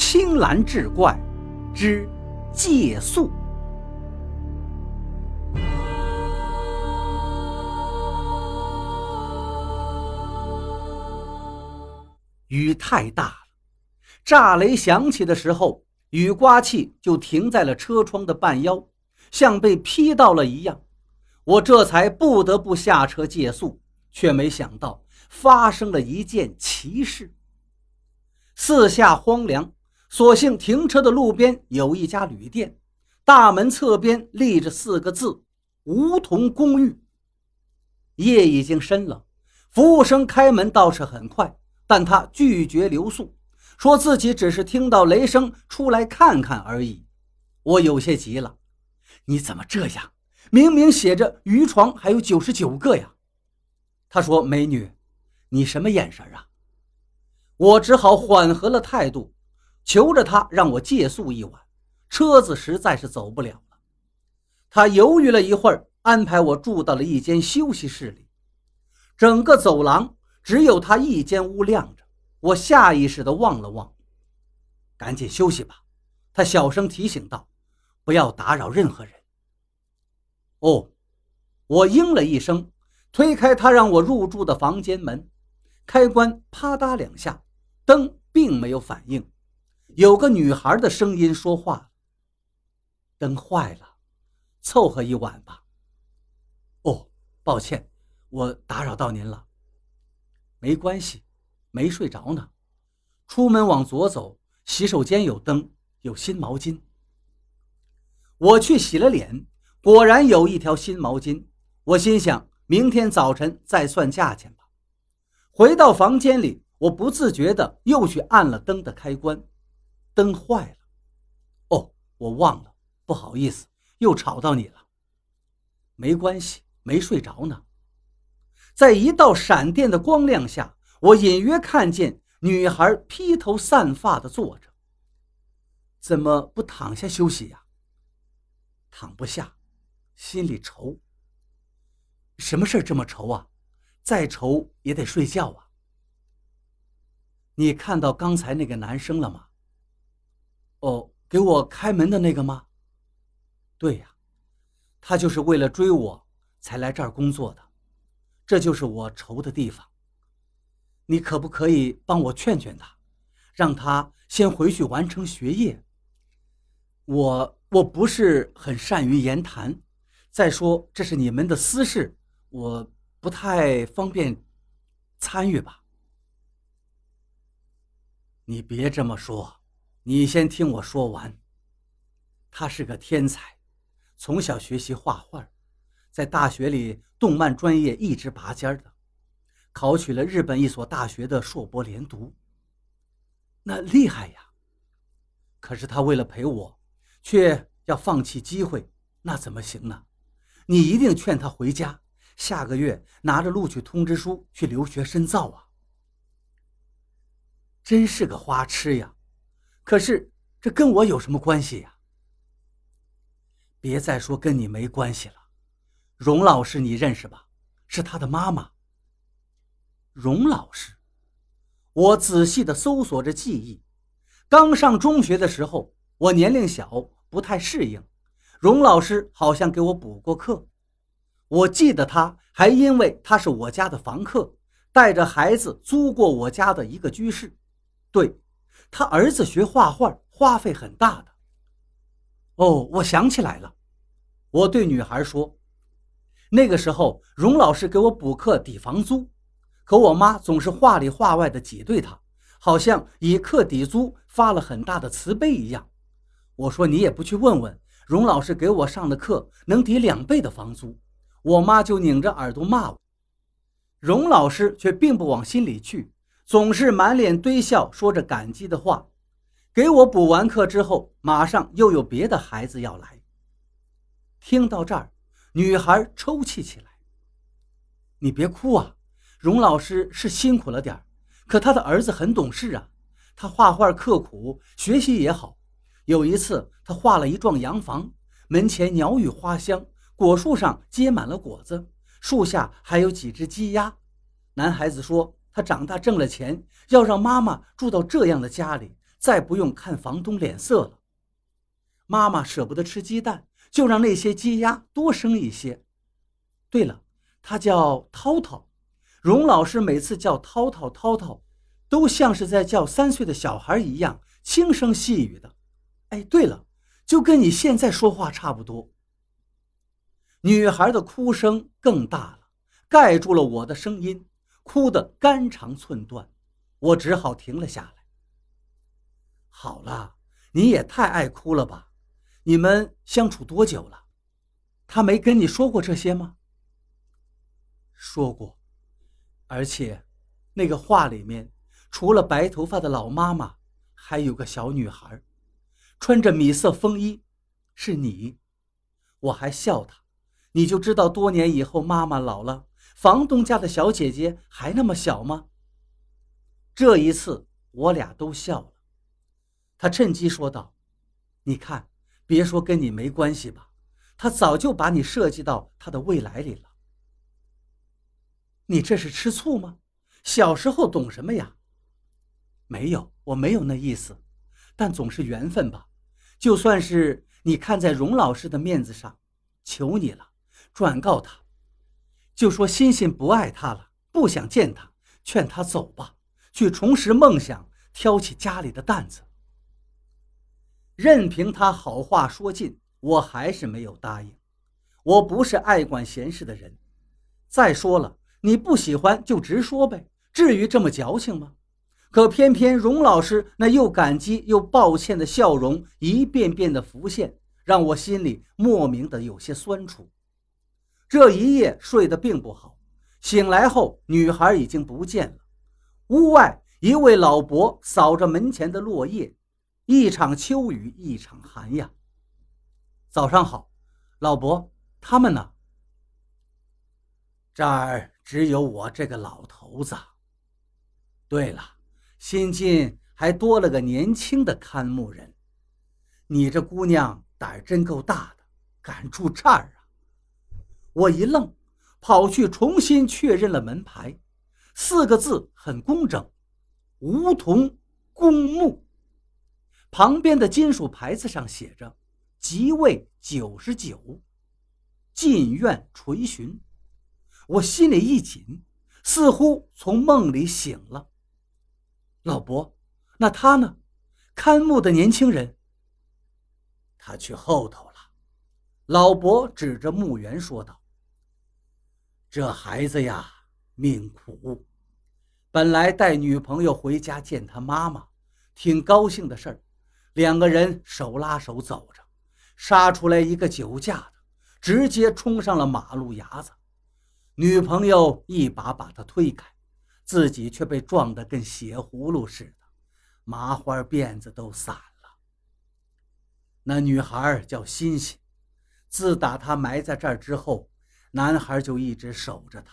青蓝志怪之借宿。雨太大了，炸雷响起的时候，雨刮器就停在了车窗的半腰，像被劈到了一样。我这才不得不下车借宿，却没想到发生了一件奇事。四下荒凉，所幸停车的路边有一家旅店，大门侧边立着四个字“梧桐公寓”。夜已经深了，服务生开门倒是很快。但他拒绝留宿，说自己只是听到雷声出来看看而已。我有些急了：“你怎么这样？明明写着渔床还有九十九个呀！”他说：“美女，你什么眼神啊？”我只好缓和了态度，求着他让我借宿一晚。车子实在是走不了了。他犹豫了一会儿，安排我住到了一间休息室里。整个走廊。只有他一间屋亮着，我下意识地望了望，赶紧休息吧。他小声提醒道：“不要打扰任何人。”哦，我应了一声，推开他让我入住的房间门，开关啪嗒两下，灯并没有反应。有个女孩的声音说话：“灯坏了，凑合一晚吧。”哦，抱歉，我打扰到您了。没关系，没睡着呢。出门往左走，洗手间有灯，有新毛巾。我去洗了脸，果然有一条新毛巾。我心想，明天早晨再算价钱吧。回到房间里，我不自觉的又去按了灯的开关，灯坏了。哦，我忘了，不好意思，又吵到你了。没关系，没睡着呢。在一道闪电的光亮下，我隐约看见女孩披头散发的坐着。怎么不躺下休息呀？躺不下，心里愁。什么事这么愁啊？再愁也得睡觉啊。你看到刚才那个男生了吗？哦，给我开门的那个吗？对呀，他就是为了追我才来这儿工作的。这就是我愁的地方。你可不可以帮我劝劝他，让他先回去完成学业？我我不是很善于言谈，再说这是你们的私事，我不太方便参与吧。你别这么说，你先听我说完。他是个天才，从小学习画画。在大学里，动漫专业一直拔尖的，考取了日本一所大学的硕博连读。那厉害呀！可是他为了陪我，却要放弃机会，那怎么行呢？你一定劝他回家，下个月拿着录取通知书去留学深造啊！真是个花痴呀！可是这跟我有什么关系呀？别再说跟你没关系了。荣老师，你认识吧？是他的妈妈。荣老师，我仔细的搜索着记忆。刚上中学的时候，我年龄小，不太适应。荣老师好像给我补过课。我记得他还因为他是我家的房客，带着孩子租过我家的一个居室。对，他儿子学画画，花费很大的。哦，我想起来了。我对女孩说。那个时候，荣老师给我补课抵房租，可我妈总是话里话外的挤兑他，好像以课抵租发了很大的慈悲一样。我说你也不去问问，荣老师给我上的课能抵两倍的房租，我妈就拧着耳朵骂我。荣老师却并不往心里去，总是满脸堆笑，说着感激的话。给我补完课之后，马上又有别的孩子要来。听到这儿。女孩抽泣起来。你别哭啊，荣老师是辛苦了点可他的儿子很懂事啊。他画画刻苦，学习也好。有一次，他画了一幢洋房，门前鸟语花香，果树上结满了果子，树下还有几只鸡鸭。男孩子说，他长大挣了钱，要让妈妈住到这样的家里，再不用看房东脸色了。妈妈舍不得吃鸡蛋，就让那些鸡鸭多生一些。对了，他叫涛涛，荣老师每次叫涛涛涛涛，都像是在叫三岁的小孩一样轻声细语的。哎，对了，就跟你现在说话差不多。女孩的哭声更大了，盖住了我的声音，哭得肝肠寸断，我只好停了下来。好了，你也太爱哭了吧？你们相处多久了？他没跟你说过这些吗？说过，而且，那个画里面除了白头发的老妈妈，还有个小女孩，穿着米色风衣，是你。我还笑他。你就知道多年以后妈妈老了，房东家的小姐姐还那么小吗？这一次我俩都笑了。他趁机说道：“你看，别说跟你没关系吧，他早就把你设计到他的未来里了。你这是吃醋吗？小时候懂什么呀？没有，我没有那意思，但总是缘分吧。就算是你看在荣老师的面子上，求你了。”转告他，就说欣欣不爱他了，不想见他，劝他走吧，去重拾梦想，挑起家里的担子。任凭他好话说尽，我还是没有答应。我不是爱管闲事的人。再说了，你不喜欢就直说呗，至于这么矫情吗？可偏偏荣老师那又感激又抱歉的笑容一遍遍的浮现，让我心里莫名的有些酸楚。这一夜睡得并不好，醒来后女孩已经不见了。屋外一位老伯扫着门前的落叶，一场秋雨一场寒呀。早上好，老伯，他们呢？这儿只有我这个老头子。对了，新进还多了个年轻的看墓人。你这姑娘胆儿真够大的，敢住这儿啊！我一愣，跑去重新确认了门牌，四个字很工整：“梧桐公墓”。旁边的金属牌子上写着：“即位九十九，进院垂询。”我心里一紧，似乎从梦里醒了。老伯，那他呢？看墓的年轻人。他去后头了。老伯指着墓园说道。这孩子呀，命苦。本来带女朋友回家见他妈妈，挺高兴的事儿。两个人手拉手走着，杀出来一个酒驾的，直接冲上了马路牙子。女朋友一把把他推开，自己却被撞得跟血葫芦似的，麻花辫子都散了。那女孩叫欣欣，自打他埋在这儿之后。男孩就一直守着他，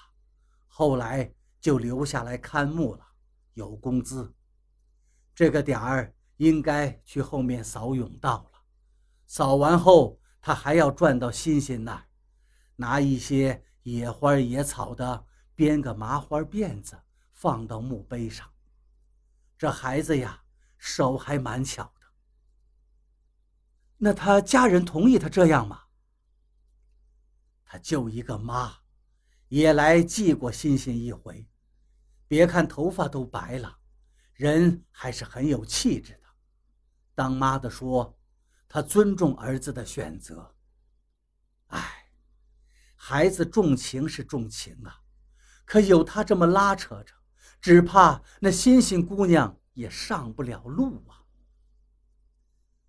后来就留下来看墓了，有工资。这个点儿应该去后面扫甬道了，扫完后他还要转到欣欣那儿，拿一些野花野草的编个麻花辫子放到墓碑上。这孩子呀，手还蛮巧的。那他家人同意他这样吗？就一个妈，也来祭过欣欣一回。别看头发都白了，人还是很有气质的。当妈的说，他尊重儿子的选择。哎，孩子重情是重情啊，可有他这么拉扯着，只怕那欣欣姑娘也上不了路啊。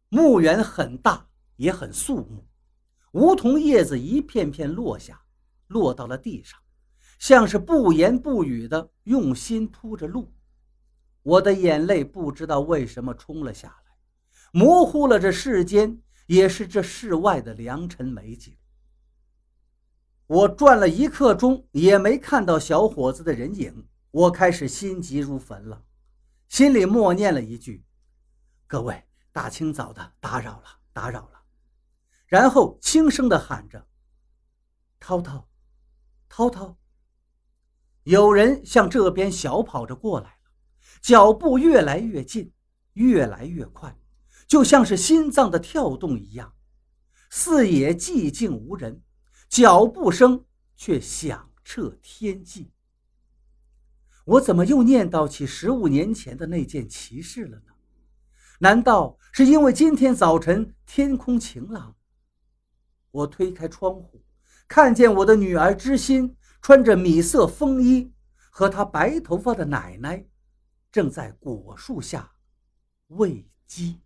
墓园很大，也很肃穆。梧桐叶子一片片落下，落到了地上，像是不言不语的用心铺着路。我的眼泪不知道为什么冲了下来，模糊了这世间，也是这世外的良辰美景。我转了一刻钟，也没看到小伙子的人影，我开始心急如焚了，心里默念了一句：“各位，大清早的，打扰了，打扰了。”然后轻声地喊着：“涛涛，涛涛。”有人向这边小跑着过来了，脚步越来越近。越来越快，就像是心脏的跳动一样。四野寂静无人，脚步声却响彻天际。我怎么又念叨起十五年前的那件奇事了呢？难道是因为今天早晨天空晴朗？我推开窗户，看见我的女儿知心穿着米色风衣，和她白头发的奶奶正在果树下喂鸡。